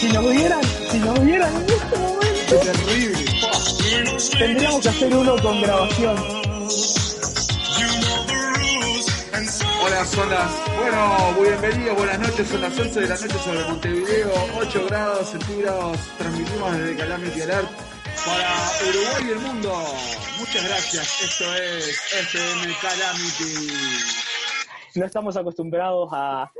si nos vieran, si nos vieran en este momento, Terrible. tendríamos que hacer uno con grabación. Hola, son las. Bueno, bienvenidos, buenas noches. Son las 11 de la noche sobre Montevideo, 8 grados centígrados. Transmitimos desde Calamity Alert para Uruguay y el mundo. Muchas gracias. Esto es FM Calamity. No estamos acostumbrados a,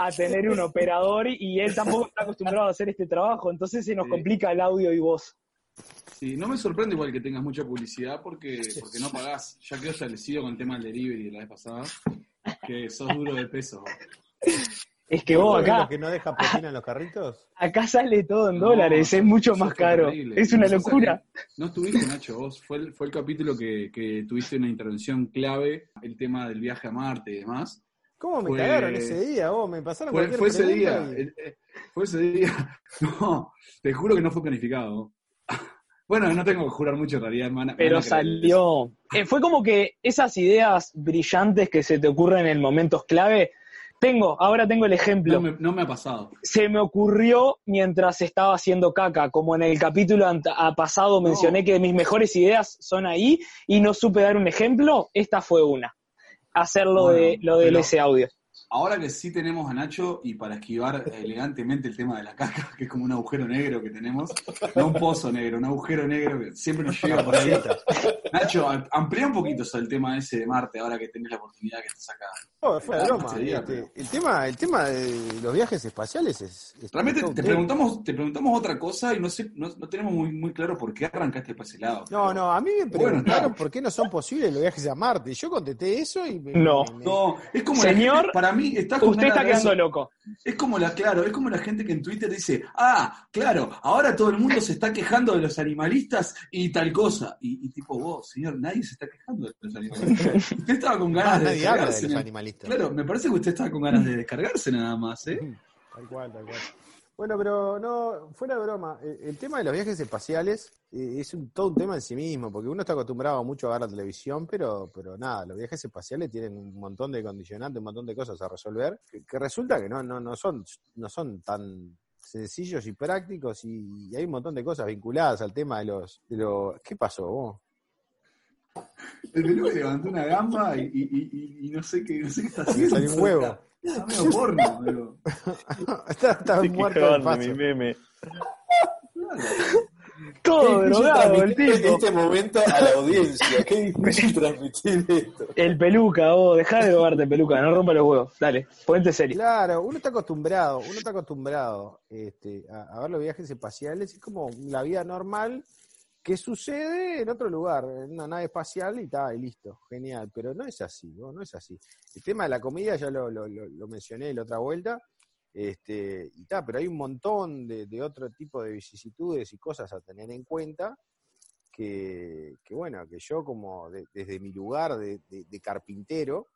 a tener un operador y él tampoco está acostumbrado a hacer este trabajo, entonces se nos Sí. complica el audio y voz. Sí, no me sorprende igual que tengas mucha publicidad porque, porque no pagás. Ya quedó establecido con el tema del delivery de la vez pasada, que sos duro de peso. Es que vos ¿Vos acá, que no deja propina en los carritos? acá sale todo en No, dólares, es mucho más caro. terrible. Es una locura. No estuviste, Nacho, vos. Fue el, fue el capítulo que, que tuviste una intervención clave, el tema del viaje a Marte y demás. ¿Cómo me Fue- cagaron ese día? vos? me pasaron Fue, cualquier fue ese día. y- eh, eh, Fue ese día. No, te juro que no fue planificado. Bueno, no tengo que jurar mucho en realidad, hermana. Pero salió. eh, fue como que esas ideas brillantes que se te ocurren en momentos clave. Tengo, ahora tengo el ejemplo. No me, no me ha pasado. Se me ocurrió mientras estaba haciendo caca, como en el capítulo a pasado mencioné que mis mejores ideas son ahí y no supe dar un ejemplo, esta fue una. Hacerlo Bueno, de lo del pero- ese audio. Ahora que sí tenemos a Nacho y para esquivar elegantemente el tema de la caca, que es como un agujero negro que tenemos, no un pozo negro, un agujero negro que siempre nos llega por ahí. Nacho, am- amplía un poquito sobre el tema ese de Marte, ahora que tenés la oportunidad que estás acá. Oh, fue broma. Este, pero- el, tema, el tema de los viajes espaciales es... es Realmente te preguntamos, te preguntamos otra cosa y no sé, no, no tenemos muy, muy claro por qué arrancaste para ese lado. No, no, a mí me Bueno, preguntaron por qué no son posibles los viajes a Marte. Yo contesté eso y me, No. me- me- No, es como Señor, para mí está con Usted está quedando eso. loco. Es como la, claro, es como la gente que en Twitter dice, ah, claro, ahora todo el mundo se está quejando de los animalistas y tal cosa. Y, y tipo, vos, señor, nadie se está quejando de los animalistas. Usted estaba con ganas de nadie habla de descargarse. los ¿no? animalistas. Claro, me parece que usted estaba con ganas de descargarse nada más, ¿eh? Tal cual, tal cual. Bueno, pero no, fuera de broma, el, tema de los viajes espaciales eh, es un, todo un tema en sí mismo, porque uno está acostumbrado mucho a ver la televisión, pero, pero nada, los viajes espaciales tienen un montón de condicionantes, un montón de cosas a resolver, que, que resulta que no, no, no, son, no son tan sencillos y prácticos y, y hay un montón de cosas vinculadas al tema de los... De los ¿Qué pasó vos? El peludo levantó una gamba y, y, y- y no sé qué, no sé qué está haciendo. Salió un huevo. Está medio porno, pero. está, está muerto de paso. meme. Todo drogado el tipo. este momento a la audiencia. Qué difícil transmitir esto. El peluca, vos, dejá de drogarte, peluca, no rompa los huevos. Dale, ponte serio. Claro, uno está acostumbrado, uno está acostumbrado este, a, a ver los viajes espaciales, es como la vida normal que sucede en otro lugar, en una nave espacial y está, y listo, genial, pero no es así, ¿no? no es así. El tema de la comida ya lo, lo, lo- mencioné la otra vuelta, este, y está, pero hay un montón de, de otro tipo de vicisitudes y cosas a tener en cuenta que, que bueno, que yo como de- desde mi lugar de, de- de carpintero,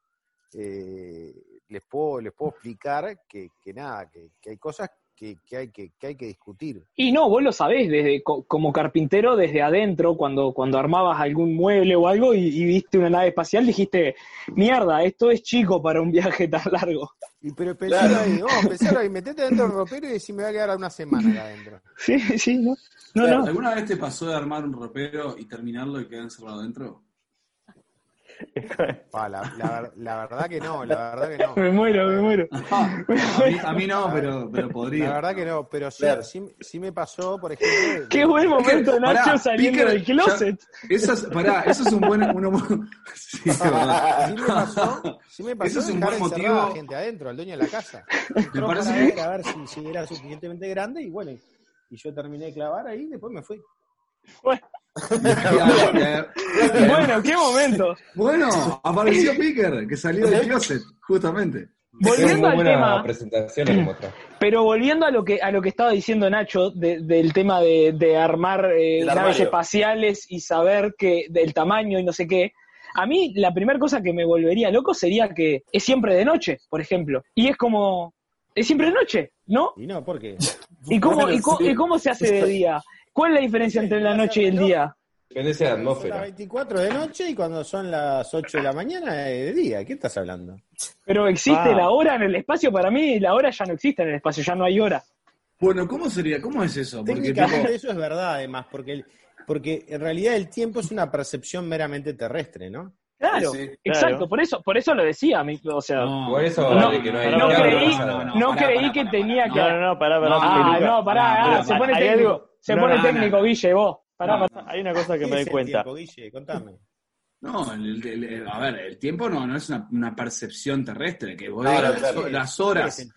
eh, les puedo les puedo explicar que, que nada, que, que hay cosas que, que hay que, que hay que discutir. Y no, vos lo sabés, desde, co- como carpintero, desde adentro, cuando, cuando armabas algún mueble o algo y, y viste una nave espacial, dijiste, mierda, esto es chico para un viaje tan largo. Y pero pensar ahí, pensar ahí, metete dentro del ropero y decir me va a quedar una semana acá adentro. Sí, sí, ¿no? No, Claro, no. ¿Alguna vez te pasó de armar un ropero y terminarlo y quedar encerrado dentro? Pa, la, la ver- la verdad que no, la verdad que no. Me muero, me muero. a, mí, a mí no, pero, pero La podría. verdad que no, pero sí, Claro. sí, sí me pasó, por ejemplo. Qué buen momento, Pará, Nacho, saliendo Picker, del closet. Eso es, pará, eso es un buen. uno- sí. Sí me pasó, sí me pasó Ese es un buen encerrada motivo. a gente adentro, al dueño de la casa. Me Entró parece ver, a ver si, si era suficientemente grande y bueno, y yo terminé de clavar ahí y después me fui. Bueno. bueno, qué momento. Bueno, apareció Picker, que salió del closet, justamente. Volviendo al buena tema, pero volviendo a lo que a lo que estaba diciendo Nacho de- del tema de, de armar eh, naves espaciales y saber que del tamaño y no sé qué, a mí la primera cosa que me volvería loco sería que es siempre de noche, por ejemplo, y es como es siempre de noche, ¿no? Y no, ¿por qué? ¿Y cómo, Bueno, y cómo, sí. y cómo se hace de día? ¿Cuál es la diferencia entre la noche y el día? Depende de la Son las atmósfera. 24 de noche y cuando son las 8 de la mañana es de día. ¿Qué estás hablando? Pero existe Ah. la hora en el espacio, para mí la hora ya no existe en el espacio, ya no hay hora. Bueno, ¿cómo sería? ¿Cómo es eso? Porque tipo, eso es verdad, además, porque, el- porque en realidad el tiempo es una percepción meramente terrestre, ¿no? Claro, Sí, sí. exacto, Claro. por eso, por eso lo decía, mi- o sea, no, no, Por eso No, de que no hay no creí- no, que tenía que... No, no, no, pará, pará. No, ah, no, pará, ah, se pone Hay técnico, algo- se no, pone no, técnico, Guille, vos. Pará, No. pará. Hay una cosa que ¿Qué me doy cuenta. tiempo, Guille? Contame. No, el- el- el- a ver, el tiempo no, no es una, una percepción terrestre, que vos Claro, digas las- claro. las ¿Qué horas.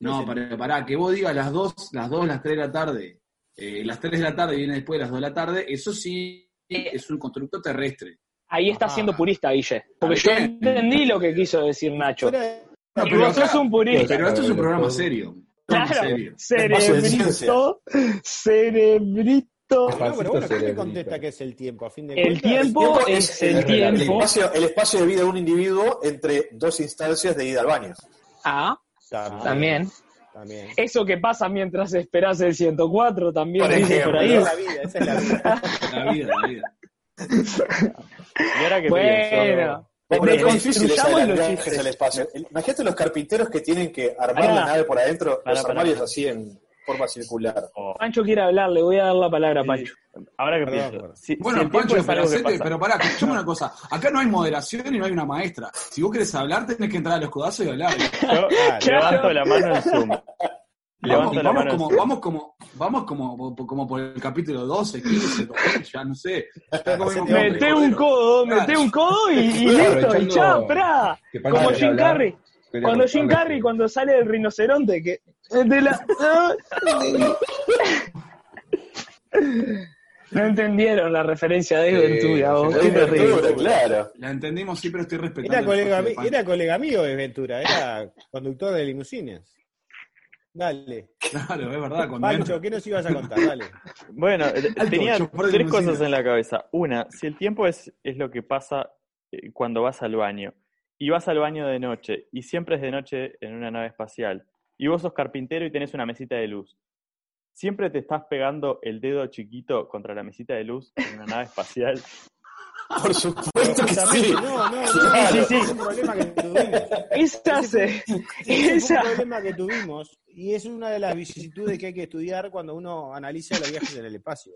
No, pará, pará, que vos digas las 2, las 2, las 3 de la tarde, eh, las 3 de la tarde viene después de las 2 de la tarde, eso sí es un constructo terrestre. Ahí está Ajá. siendo purista, Guille. Porque yo entendí lo que quiso decir Nacho. Pero vos acá- sos un purista. Pero esto es un programa serio. Claro, cerebrito, cerebrito. No, pero bueno, ¿qué cerebrito. contesta que es el tiempo? A fin de El tiempo es el el, tiempo. espacio, el espacio de vida de un individuo entre dos instancias de ida al baño. Ah, También. también. también. Eso que pasa mientras esperás el 104 también Por dice por ejemplo. ahí. Esa es la vida, esa es la vida. La vida, la vida. Y ahora que Bueno, Bueno, es difícil esa de los viajes al espacio. Imagínate los carpinteros que tienen que armar la nave por adentro, los armarios así en forma circular. Pancho quiere hablar, le voy a dar la palabra a Sí. Pancho. Ahora que pienso. Si, Bueno, si Pancho, es pero, que pero pará, escuchame una cosa. Acá no hay moderación y no hay una maestra. Si vos querés hablar, tenés que entrar a los codazos y hablar. Yo levanto la mano en Zoom. Vamos, Levanto la vamos mano en como, vamos como, vamos como, como por el capítulo 12, 15, 12, ya no sé. Mete un codo, mete un codo y, y Claro, listo, y chao, Como Jim Carrey. Cuando Jim Carrey, cuando sale del rinoceronte, que de la... No entendieron la referencia de Sí, Ventura, vos, sí, terrible. Ventura, claro. La entendimos, sí, pero estoy respetando. El colega, era colega mío de Ventura, era conductor de limusines. Dale. Claro, es verdad. Cuando Pancho, entra- ¿qué nos ibas a contar? Dale. Bueno, tenía tres cosas en la cabeza. Una, si el tiempo es, es lo que pasa eh, cuando vas al baño, y vas al baño de noche, y siempre es de noche en una nave espacial, y vos sos carpintero y tenés una mesita de luz, siempre te estás pegando el dedo chiquito contra la mesita de luz en una nave espacial. Por supuesto que sí. No, no, no. Sí, sí, Es un problema que tuvimos. Esa se... Esa... un problema que tuvimos y es una de las vicisitudes que hay que estudiar cuando uno analiza los viajes en el espacio.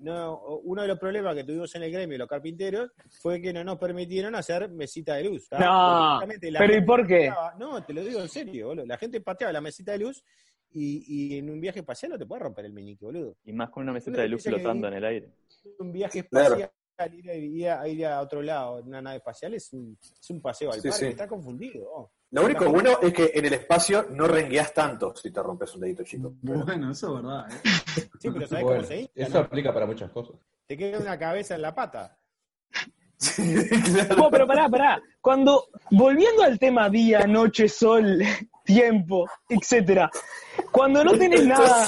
No, uno de los problemas que tuvimos en el gremio, los carpinteros, fue que no nos permitieron hacer mesita de luz. No, pero ¿y por qué? pateaba- No, te lo digo en serio, boludo. La gente pateaba la mesita de luz y, y en un viaje espacial no te puede romper el meñique, boludo. Y más con una mesita de luz flotando en el aire. Un viaje Claro. espacial, ir, a, ir a- ir a otro lado en una nave espacial es un, es un paseo al Sí, parque, sí. está confundido. oh. Lo único bueno es que en el espacio no rengueas tanto si te rompes un dedito chico. Bueno, eso es verdad. ¿eh? Sí, pero ¿sabés Bueno, cómo se hincha? eso no? aplica para muchas cosas. Te queda una cabeza en la pata. Claro. No, pero pará, pará. Cuando, volviendo al tema día, noche, sol, tiempo, etcétera, cuando no tenés nada,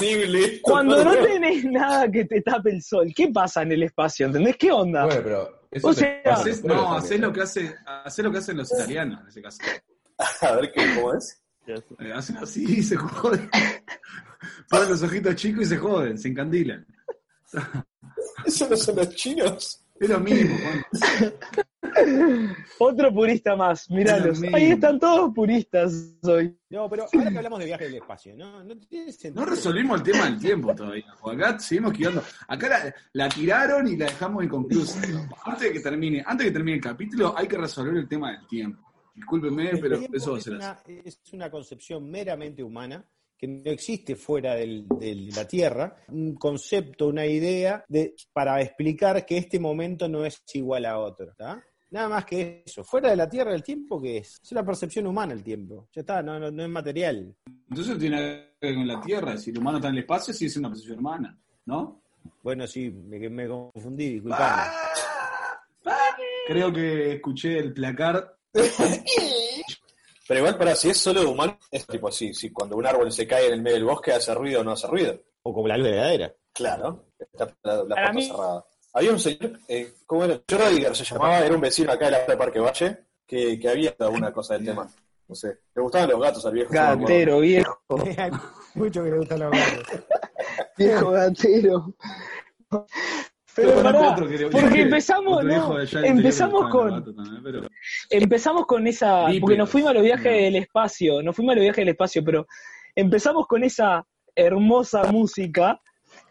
cuando no tenés nada que te tape el sol, ¿qué pasa en el espacio? ¿Entendés? ¿Qué onda? Bueno, pero eso O sea, no, haces lo que hace, hacés lo que hacen los italianos en ese caso. A ver qué, cómo es. Eh, hacen así y se joden. Ponen los ojitos chicos y se joden, se encandilan. ¿Eso no son los chinos? Es lo mismo, Juan. Otro purista más, míralos. Es. Ahí están todos puristas hoy. No, pero ahora que hablamos de viaje del espacio, ¿no? No tiene sentido. No resolvimos el tema del tiempo todavía. porque Acá seguimos quedando. Acá la, la tiraron y la dejamos inconclusa. Antes de que termine, antes de que termine el capítulo, hay que resolver el tema del tiempo. Discúlpenme, El pero eso va a es ser así. es una concepción meramente humana que no existe fuera del- de la Tierra, un concepto, una idea de, para explicar que este momento no es igual a otro. ¿tá? Nada más que eso. Fuera de la Tierra, el tiempo, ¿qué es? Es una percepción humana el tiempo. Ya está, no, no, no es material. Entonces no tiene que ver con la Tierra. Si el humano está en el espacio, sí es una posición humana, ¿no? Bueno, sí, me, me confundí, disculpame. Creo que escuché el placar. Pero igual, para si es solo de humano, es tipo así: si cuando un árbol se cae en el medio del bosque, ¿hace ruido o no hace ruido? O como la luz de la heladera. Claro, está la, puerta mí- cerrada. Había un señor, eh, ¿cómo era? Schrödinger se llamaba, era un vecino acá de la de Parque Valle, que, que había alguna cosa del tema. No sé, le gustaban los gatos al viejo. Gatero, viejo. Mucho que le gustan los gatos. Viejo gatero. Pero pará, porque empezamos, no, empezamos con, también, empezamos con esa, porque nos fuimos a los viajes No. del espacio, nos fuimos a los viajes del espacio, pero empezamos con esa hermosa música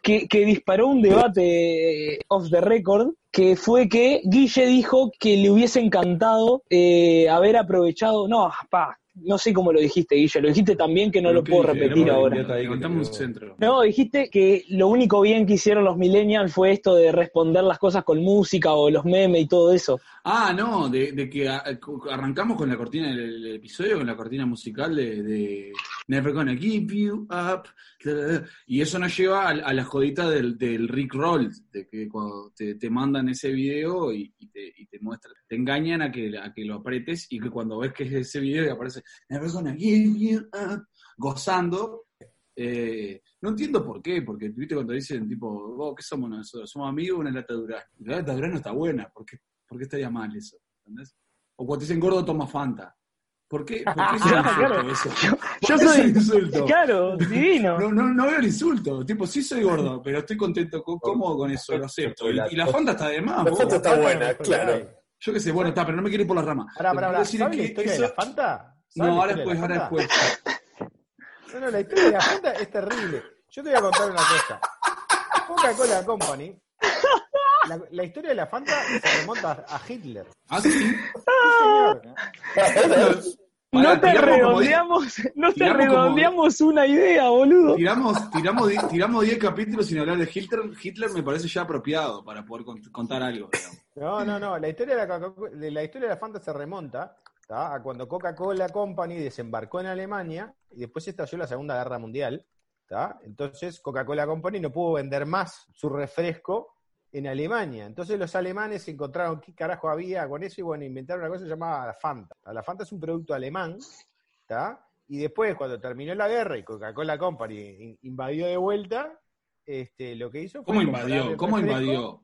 que, que disparó un debate eh, off the record, que fue que Guille dijo que le hubiese encantado eh, haber aprovechado, no, pa, no sé cómo lo dijiste, Guille, lo dijiste también que no lo puedo repetir ahora. Contame un centro. No, dijiste que lo único bien que hicieron los millennials fue esto de responder las cosas con música o los memes y todo eso. Ah, no, de, de que a- arrancamos con la cortina del del episodio, con la cortina musical de, de Never Gonna Give You Up. Y eso nos lleva a, a la jodita del, del Rick Roll, de que cuando te, te mandan ese video y, y te, y te muestran, te engañan a que, a que lo apretes y que cuando ves que es ese video y aparece Never Gonna Give You Up, gozando. eh, no entiendo por qué, porque viste cuando dicen tipo, oh, ¿qué somos nosotros? Somos amigos, una lata. Y La lata de durazno está buena, ¿por qué, por qué estaría mal eso? ¿Entendés? O cuando dicen gordo, toma Fanta. ¿Por qué, por qué Claro, eso? yo ¿Por qué es soy- un insulto? Claro, divino. No, no, no veo el insulto. Tipo, sí soy gordo, pero estoy contento, co- cómodo con eso, lo acepto. Y, y la Fanta está de más. La. Fanta está buena, claro. Yo qué sé, bueno, está, pero no me quiero ir por la rama. Pará, pará, pará. ¿Sabes la que historia de eso- la Fanta? No, ¿Sabes la ahora después, de ahora después. No, no, la historia de la Fanta es terrible. Yo te voy a contar una cosa. Coca-Cola Company, la, la historia de la Fanta se remonta a Hitler. Ah, sí. Sí, señor. No te redondeamos, no te redondeamos una idea, boludo. Tiramos, tiramos, tiramos 10 capítulos sin hablar de Hitler. Hitler me parece ya apropiado para poder cont- contar algo. digamos. No, no, no. La historia de la, Coca- de la historia de la Fanta se remonta ¿tá? a cuando Coca-Cola Company desembarcó en Alemania y después estalló la Segunda Guerra Mundial. ¿tá? Entonces Coca-Cola Company no pudo vender más su refresco en Alemania. Entonces los alemanes encontraron qué carajo había con eso y bueno, inventaron una cosa llamada la Fanta. La Fanta es un producto alemán, ¿tá? Y después, cuando terminó la guerra y Coca-Cola Company in- invadió de vuelta, este, lo que hizo fue ¿Cómo invadió? ¿Cómo invadió?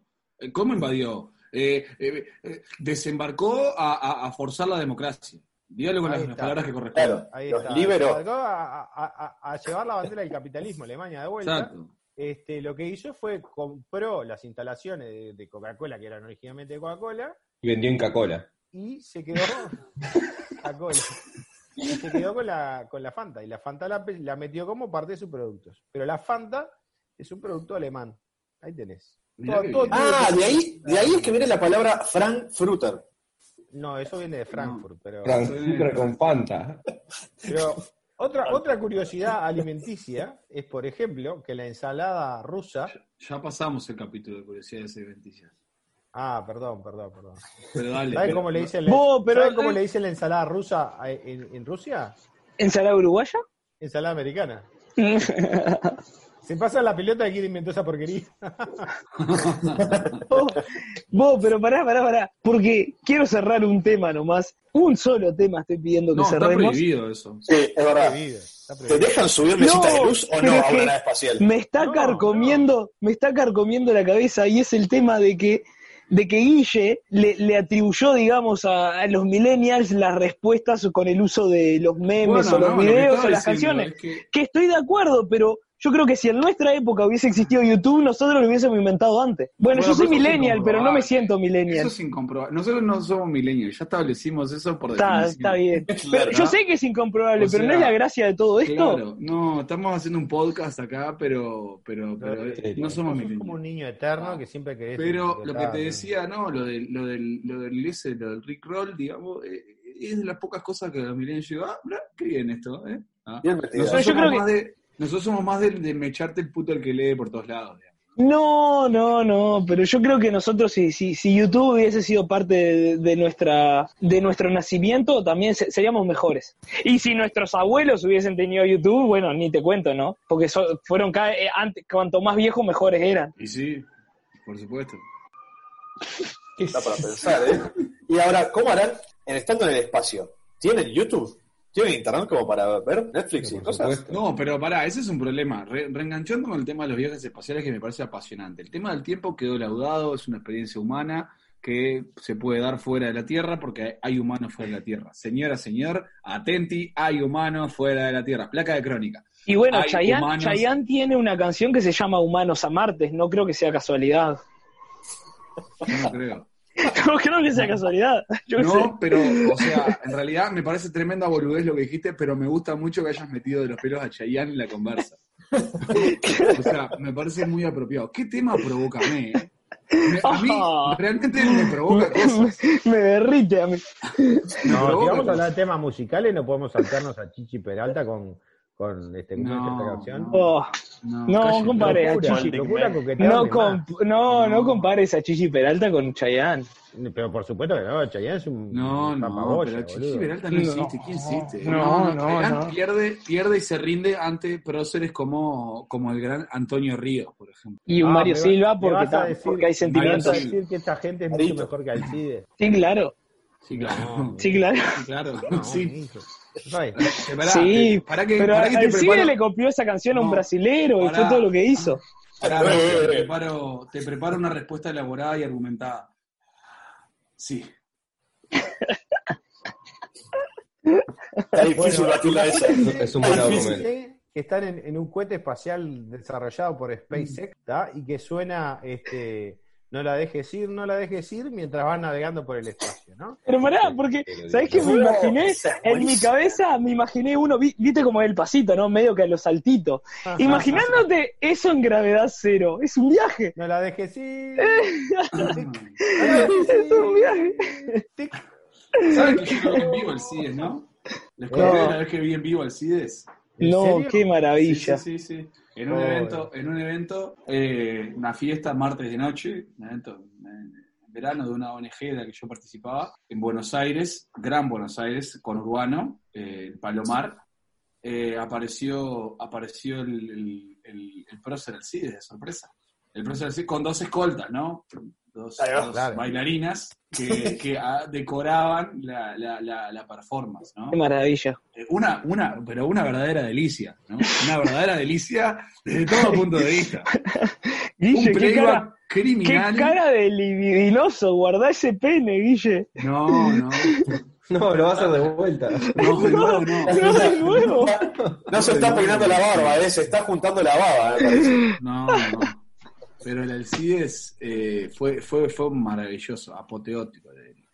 ¿Cómo invadió? Eh, eh, eh, desembarcó a, a- a forzar la democracia. Dígalo con las, palabras que corresponden. Claro, Ahí los está. acercó a, a- a- a llevar la bandera del capitalismo a Alemania de vuelta. Exacto. Este, lo que hizo fue compró las instalaciones de, de Coca-Cola, que eran originalmente de Coca-Cola, Y vendió Inca Cola. y se quedó Coca-Cola. Y se quedó con la, con la Fanta. Y la Fanta la, la metió como parte de sus productos. Pero la Fanta es un producto alemán. Ahí tenés. Ah, de ahí, de ahí es que viene la palabra Frankfurter. No, eso viene de Frankfurt. Pero, Frankfurter con Fanta. pero otra, otra curiosidad alimenticia es, por ejemplo, que la ensalada rusa. Ya pasamos el capítulo de curiosidades alimenticias. Ah, perdón, perdón, perdón. Pero dale. ¿Sabes pero- cómo le dicen la, Vos, pero- ¿sabes cómo le dicen la ensalada rusa a- en, en Rusia? ¿Ensalada uruguaya? Ensalada americana. Se pasa la pelota de quién inventó esa porquería. Vos, vos, pero pará, pará, pará. Porque quiero cerrar un tema nomás. Un solo tema estoy pidiendo que No, está cerremos. prohibido eso. Sí, es verdad. Prohibido, está ¿Te dejan subir mesitas No, de luz o no a una que nave espacial? Me está No, carcomiendo, me está carcomiendo la cabeza y es el tema de que de que Guille le, le atribuyó, digamos, a, a los millennials las respuestas con el uso de los memes Bueno, o los videos o las diciendo canciones. es que- Que estoy de acuerdo, pero yo creo que si en nuestra época hubiese existido YouTube, nosotros lo hubiésemos inventado antes. Bueno, Bueno, yo soy eso millennial, pero no me siento Eso millennial. es incomprobable. Nosotros no somos milenios, ya establecimos eso por Está, definición. está bien. Pero yo sé que es incomprobable, O pero no es la gracia de todo esto. Claro, no, estamos haciendo un podcast acá, pero, pero, pero no somos Sos como un niño eterno que siempre querés. Pero lo que te decía, no, lo del, lo del, lo del, ese, lo del Rick Roll, digamos, eh, es de las pocas cosas que los milenios digo, ah, qué bien esto, ¿eh? Ah. Bien metido. Nosotros, Yo somos creo más de, nosotros somos más de, de mecharte el puto el que lee por todos lados, digamos. No, no, no, pero yo creo que nosotros, si, si, si YouTube hubiese sido parte de, de nuestra, de nuestro nacimiento, también se- seríamos mejores. Y si nuestros abuelos hubiesen tenido YouTube, bueno, ni te cuento, ¿no? Porque so- fueron cada, eh, antes, cuanto más viejos, mejores eran. Y sí, por supuesto. Está para pensar, ¿eh? Y ahora, ¿cómo harán en estando en el espacio? ¿Tienen YouTube? ¿Tienen internet como para ver Netflix y cosas? supuesto. No, pero pará, ese es un problema. Re- reenganchando con el tema de los viajes espaciales que me parece apasionante. El tema del tiempo quedó laudado, es una experiencia humana que se puede dar fuera de la Tierra porque hay humanos fuera de la Tierra. Señora, señor, atenti, hay humanos fuera de la Tierra. Placa de crónica. Y bueno, Hay Chayanne, humanos- Chayanne tiene una canción que se llama Humanos a Martes, no creo que sea casualidad. No creo. No creo que sea casualidad. Yo qué sé. No, pero, o sea, en realidad me parece tremenda boludez lo que dijiste, pero me gusta mucho que hayas metido de los pelos a Chayanne en la conversa. O sea, me parece muy apropiado. ¿Qué tema provócame? eh? Me- a mí Ah. realmente me provoca cosas. Me derrite a mí. No, si vamos a hablar de temas musicales, no podemos saltarnos a Chichi Peralta con, con este, ¿cómo No, es esta canción. no. Oh, No, compadre, a Chichi. locura no, no, no No. compares a Chichi Peralta con Chayanne. Pero por supuesto que no, Chayanne es un No, no, pero Chichi boludo. Peralta no No. existe. ¿Quién existe? No, no, Chayanne no. Pierde, pierde y se rinde ante próceres como, como el gran Antonio Ríos, por ejemplo. Y un Ah, Mario Silva porque, decir- porque hay sentimientos. vas a decir que esta gente es mucho mejor que Alcide. Sí, claro. Sí, claro. Sí, claro. Sí, claro. No, Sí. Eh, pará, sí, te- pará que, pero pará que al preparo- le copió esa canción a un No, brasilero y fue todo lo que hizo. Pará, te, preparo, te preparo una respuesta elaborada y argumentada. Sí. Está difícil batirla esa. Es un buen argumento. Que están en, en un cohete espacial desarrollado por SpaceX ¿tá? y que suena este no la dejes ir, no la dejes ir mientras van navegando por el espacio, ¿no? Pero pará, porque, ¿sabés qué me imaginé? En mi cabeza me imaginé uno, vi- viste como el pasito, ¿no? Medio que a los saltitos. Imaginándote eso en gravedad cero. Es un viaje. No la dejes ir. Es un viaje. ¿Saben que yo lo vi en vivo el CIDES, no? ¿Les conté No. la vez que vi en vivo el CIDES? ¿En No, qué maravilla. Sí, sí, sí. sí. En un Oh. evento, en un evento eh, una fiesta martes de noche, un evento en verano de una ONG de la que yo participaba, en Buenos Aires, Gran Buenos Aires, con Urbano, eh, Palomar, eh, apareció, apareció el, el, el, el prócer del CIDE, de sorpresa. El prócer del CIDE con dos escoltas, ¿no? Dos, bailarinas que, que ah, decoraban la, la, la, la performance, ¿no? Qué maravilla. Eh, Una, una, pero una verdadera delicia, ¿no? Una verdadera delicia desde todo punto de vista. Guille, Un qué cara, qué criminal. cara de libidinoso. Guardá ese pene, Guille. No, no, No, lo vas a hacer de vuelta. no, no. No, de nuevo. No se está peinando la barba, eh, se está juntando la baba, me parece. No, no. Pero el Alcides eh, fue, fue, fue maravilloso, apoteótico. le diría.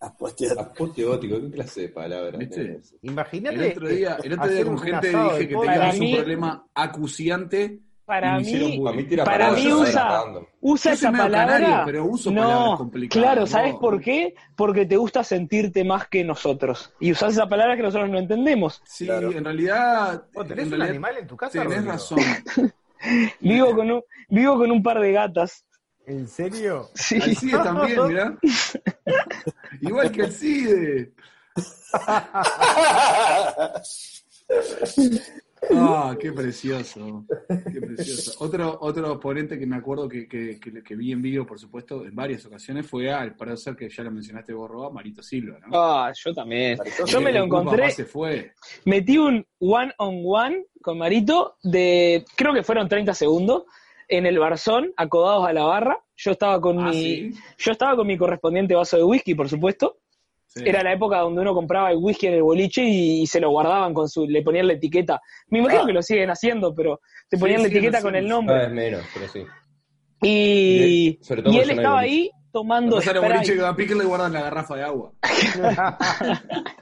Apoteado. Apoteótico, ¿qué clase de palabra? Imagínate. El otro día, el otro día con gente asado dije que teníamos Para un problema acuciante Para hicieron mí. A mí tira Para mí usa- usa esa palabra. canario, pero uso palabras no, complicadas, claro, ¿no? ¿sabes por qué? Porque te gusta sentirte más que nosotros. Y usás esa palabra que nosotros no entendemos. Sí, Claro. en realidad. ¿Vos tenés en un animal en tu casa? Tenés Rodrigo? razón. Vivo con un, vivo con un par de gatas. ¿En serio? Sí. Al CIDE también, mirá. Igual que el CIDE. Ah, qué precioso. Qué precioso. Otro, otro oponente que me acuerdo que, que, que, que vi en vivo, por supuesto, en varias ocasiones, fue al ser que ya lo mencionaste vos, Roa, Marito Silva, ¿no? Ah, yo también. Marito Yo me lo encontré, se fue. metí un one on one con Marito de, creo que fueron 30 segundos, en el barzón, acodados a la barra. Yo estaba con Ah, mi, sí. yo estaba con mi correspondiente vaso de whisky, por supuesto. Sí. Era la época donde uno compraba el whisky en el boliche y, se lo guardaban con su, le ponían la etiqueta. Me imagino Ah. que lo siguen haciendo, pero te Sí, ponían la etiqueta con el. Cada nombre. vez menos, pero sí. Y, Sobre todo y él estaba ahí tomando sale boliche que va a pique le guardan la garrafa de agua.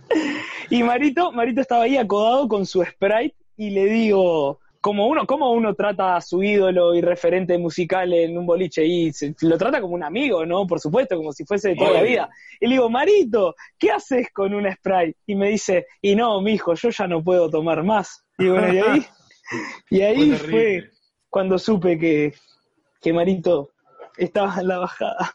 Y Marito, Marito estaba ahí acodado con su Sprite y le digo, como uno, ¿cómo uno trata a su ídolo y referente musical en un boliche? Y se- lo trata como un amigo, ¿no? Por supuesto, como si fuese de toda la vida. Y le digo, Marito, ¿qué haces con un Sprite? Y me dice, y no, mijo, yo ya no puedo tomar más. Y bueno, y ahí, y ahí Fue fue, cuando supe que, que Marito estaba en la bajada.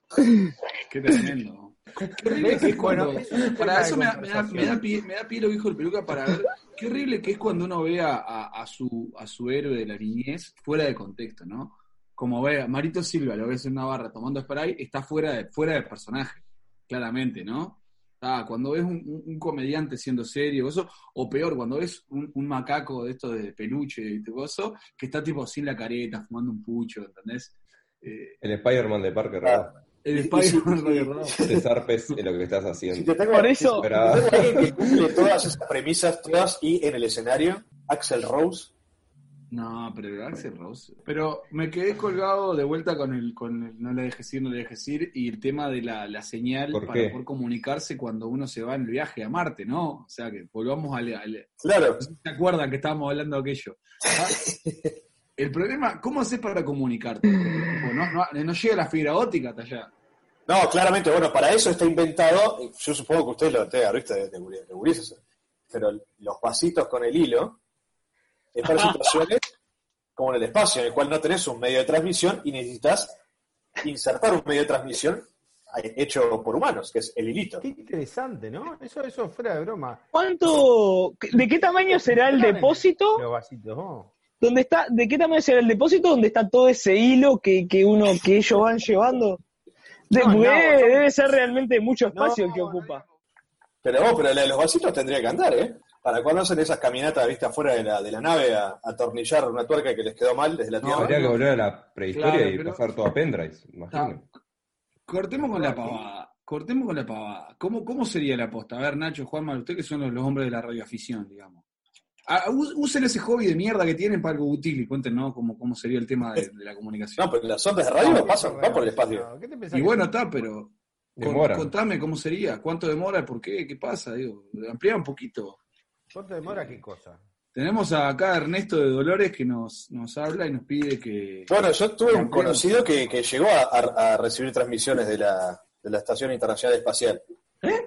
Qué tremendo. Qué horrible que es cuando. Para eso me da, me, da, me da pie, me da pie lo que dijo el peluca para ver. Qué horrible que es cuando uno ve a, a- a su, a su héroe de la niñez fuera de contexto, ¿no? Como ve a Marito Silva, lo ves en una barra tomando spray, está fuera de, fuera del personaje, claramente, ¿no? Ah, cuando ves un, un- un comediante siendo serio, eso, o peor, cuando ves un, un macaco de estos de peluche y todo eso, que está tipo sin la careta, fumando un pucho, ¿entendés? Eh, El Spider-Man de Parker Ah. El Spider-Man si-. Te zarpes en lo que estás Si haciendo. te tengo, Por eso, si te tengo alguien que cumple todas esas premisas, todas y en el escenario, Axel Rose. No, pero el Axel Rose. Pero me quedé colgado de vuelta con el, con el no le dejes ir, no le dejes ir, y el tema de la, la señal ¿Por para poder comunicarse cuando uno se va en el viaje a Marte, ¿no? O sea que volvamos al, al- Claro, si ¿Se acuerdan que estábamos hablando de aquello? Ah, El problema, ¿cómo haces para comunicarte? No, no llega la fibra óptica hasta allá. No, claramente, bueno, para eso está inventado, yo supongo que usted lo ¿viste? De, de, de gurises, pero los vasitos con el hilo es para situaciones como en el espacio, en el cual no tenés un medio de transmisión y necesitas insertar un medio de transmisión hecho por humanos, que es el hilito. Qué interesante, ¿no? Eso, eso fuera de broma. ¿Cuánto, de qué tamaño será el depósito? Los vasitos, oh. ¿Dónde está, ¿De qué tamaño será el depósito donde está todo ese hilo que, que uno, que ellos van llevando? De, No, porque no, debe, ser realmente mucho espacio el que ocupa. Pero vos, pero la de los vasitos tendría que andar, ¿eh? ¿Para cuándo hacen esas caminatas, viste, afuera de la, de la nave a, a atornillar una tuerca que les quedó mal desde la No, Tierra? Habría que volver a la prehistoria Claro, y pero- pasar todo a pendrive, imagino. Cortemos con la pavada. Cortemos con la pavada. ¿Cómo, cómo sería la posta? A ver, Nacho, Juanma, ustedes que son los, los hombres de la radioafición, digamos. Ah, us- usen ese hobby de mierda que tienen para algo útil y cuéntenos cómo, cómo sería el tema de, de la comunicación. No, pero las ondas de radio pasan, van por el espacio. ¿Qué te pensás y bueno, está, pero con- Demora. contame cómo sería, cuánto demora, por qué, qué pasa, digo, amplía un poquito. ¿Cuánto demora qué cosa? Tenemos acá a Ernesto de Dolores que nos, nos habla y nos pide que... Bueno, yo tuve un conocido que, que llegó a, a- a recibir transmisiones de la, de la Estación Internacional Espacial.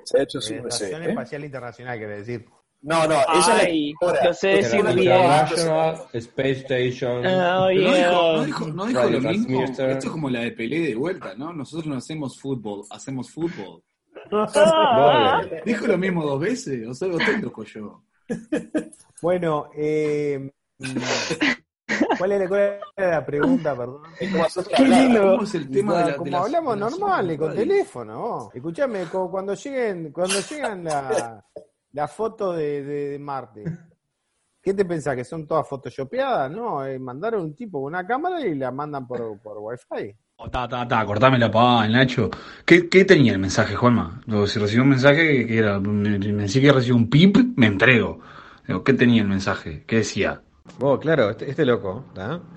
Se ha hecho Eh, no sé, Estación ¿eh? Espacial Internacional, quiere decir. No, no, esa Ay, es la sé decir Era bien. International Space Station. Oh, Pero no dijo, no dijo, no dijo lo mismo. Esto es como la de Pelé de vuelta, ¿no? Nosotros no hacemos fútbol, hacemos fútbol. Ah. ¿Dijo lo mismo dos veces? ¿O solo estoy loco yo? Bueno, eh, ¿cuál era, cuál era la pregunta, perdón? Qué lindo. ¿Cómo es el tema de la, de como las- hablamos de normal, con radio? teléfono. Escuchame, como cuando lleguen, cuando llegan la, la foto de, de- de Marte, ¿qué te pensás? ¿Que son todas photoshopeadas? No, eh, mandaron un tipo con una cámara y la mandan por, por wifi. Oh, ta, ta, ta, cortame la pavada, Nacho. ¿Qué, qué tenía el mensaje, Juanma? Digo, si recibió un mensaje que era, me, me decía que recibió un pip, me entrego. Digo, ¿Qué tenía el mensaje? ¿Qué decía? Oh, claro, este, este loco.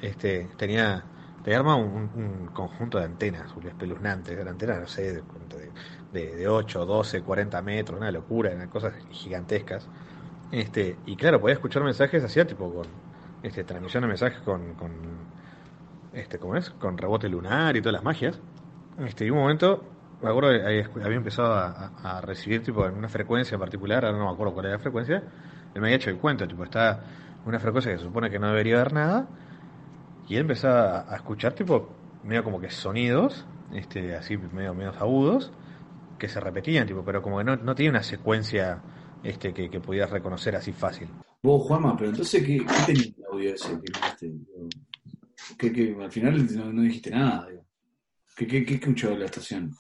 Este, tenía, te arma un, un conjunto de antenas espeluznantes, eran antenas, no sé, de, de, de 8, 12, 40 metros, una locura, eran cosas gigantescas. Este, y claro, podía escuchar mensajes hacía tipo con, este, transmisión de mensajes con, con, este, ¿cómo es? Con rebote lunar y todas las magias. Este, y un momento, me acuerdo que había, empezado a, a- a recibir tipo en una frecuencia en particular, ahora no me acuerdo cuál era la frecuencia, él me había hecho el cuento, tipo, está una frecuencia que se supone que no debería haber nada, y él empezaba a, escuchar tipo, medio como que sonidos, este, así medio, medio agudos, que se repetían, tipo, pero como que no, no tiene una secuencia este, que, que pudieras reconocer así fácil. Vos, Juanma, pero entonces, ¿qué, qué tenía el audio ese que dijiste? Digo, ¿Qué, qué, al final no, no dijiste nada. Digo. ¿Qué, qué, qué escuchó de la estación?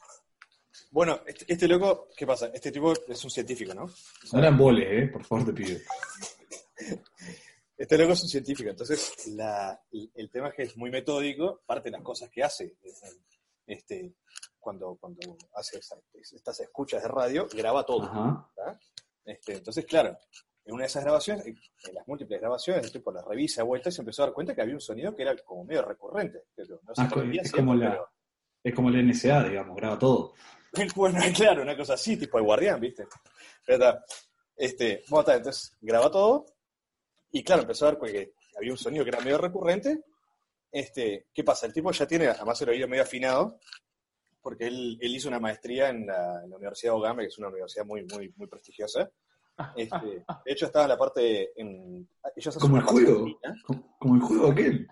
Bueno, este, este loco, ¿qué pasa? Este tipo es un científico, ¿no? No eran boles, ¿eh? Por favor, te pido. Este loco es un científico, entonces la- el, tema es que es muy metódico, parte de las cosas que hace, este, cuando, cuando hace esa- estas escuchas de radio, graba todo. Este, entonces, claro, en una de esas grabaciones, en las múltiples grabaciones, el tipo las revisa a vuelta y se empezó a dar cuenta que había un sonido que era como medio recurrente. Pero no se Ah, repetía es como la- pero- Es como el NSA, digamos, graba todo. Bueno, claro, una cosa así, tipo el guardián, ¿viste? Pero este, bueno, está, entonces graba todo y claro, empezó a ver que había un sonido que era medio recurrente. Este, ¿Qué pasa? El tipo ya tiene, además el oído medio afinado, porque él, él hizo una maestría en la, en la Universidad de Ogame, que es una universidad muy, muy, muy prestigiosa. Este, de hecho, estaba en la parte... En, ellos hacen Como el juego. como el juego aquel.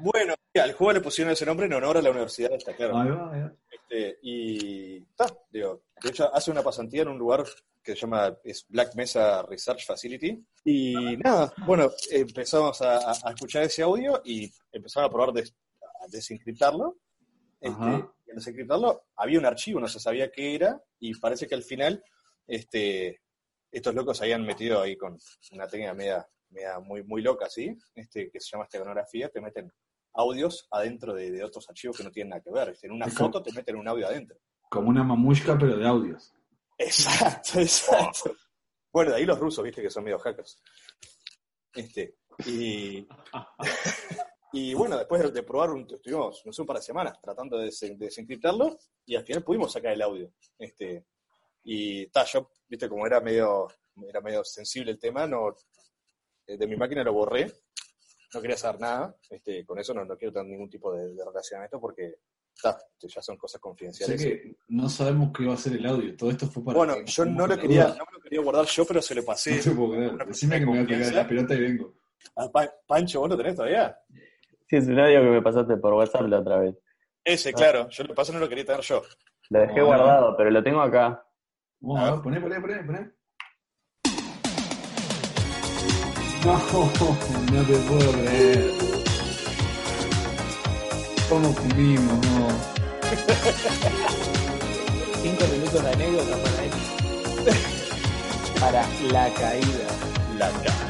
Bueno, al juego le pusieron ese nombre en honor a la universidad esta, claro. Ahí va, ahí va. Este, y está, digo, de hecho hace una pasantía en un lugar que se llama es Black Mesa Research Facility. Y nada, bueno, empezamos a, escuchar ese audio y empezamos a probar des- a desencriptarlo. Este, y al desencriptarlo había un archivo, no se sabía qué era, y parece que al final este, estos locos se habían metido ahí con una técnica media, media muy, muy loca, ¿sí? Este, que se llama esteganografía, te meten audios adentro de, de otros archivos que no tienen nada que ver. En una foto te meten un audio adentro. Como una mamushka, pero de audios. Exacto, exacto. Bueno, de ahí los rusos, viste, que son medio hackers. Este, Y, y bueno, después de, probar, un, estuvimos, no sé, un par de semanas tratando de, des- de desencriptarlo y al final pudimos sacar el audio. Este, y ta, yo, viste, como era medio, era medio sensible el tema, no, eh, de mi máquina lo borré, no quería saber nada, este, con eso no, no quiero tener ningún tipo de, de relacionamiento porque ta, ya son cosas Sé confidenciales. que no sabemos qué va a ser el audio. Todo esto fue para. Bueno, que yo no lo quería, no me lo quería guardar yo, pero se lo pasé No te puedo creer. Decime que me voy a de pegar la pelota y vengo. a Pa- Pancho, ¿vos lo tenés todavía? Sí, es un audio que me pasaste por WhatsApp la otra vez. Ese, claro, yo lo paso no lo quería tener yo. Lo dejé Ah. guardado, pero lo tengo acá. Vamos A a ver. ver, poné, poné, poné, poné. No, no te puedo creer. ¿Cómo comimos? No. Cinco minutos de anécdota para él. Para la caída. La cara.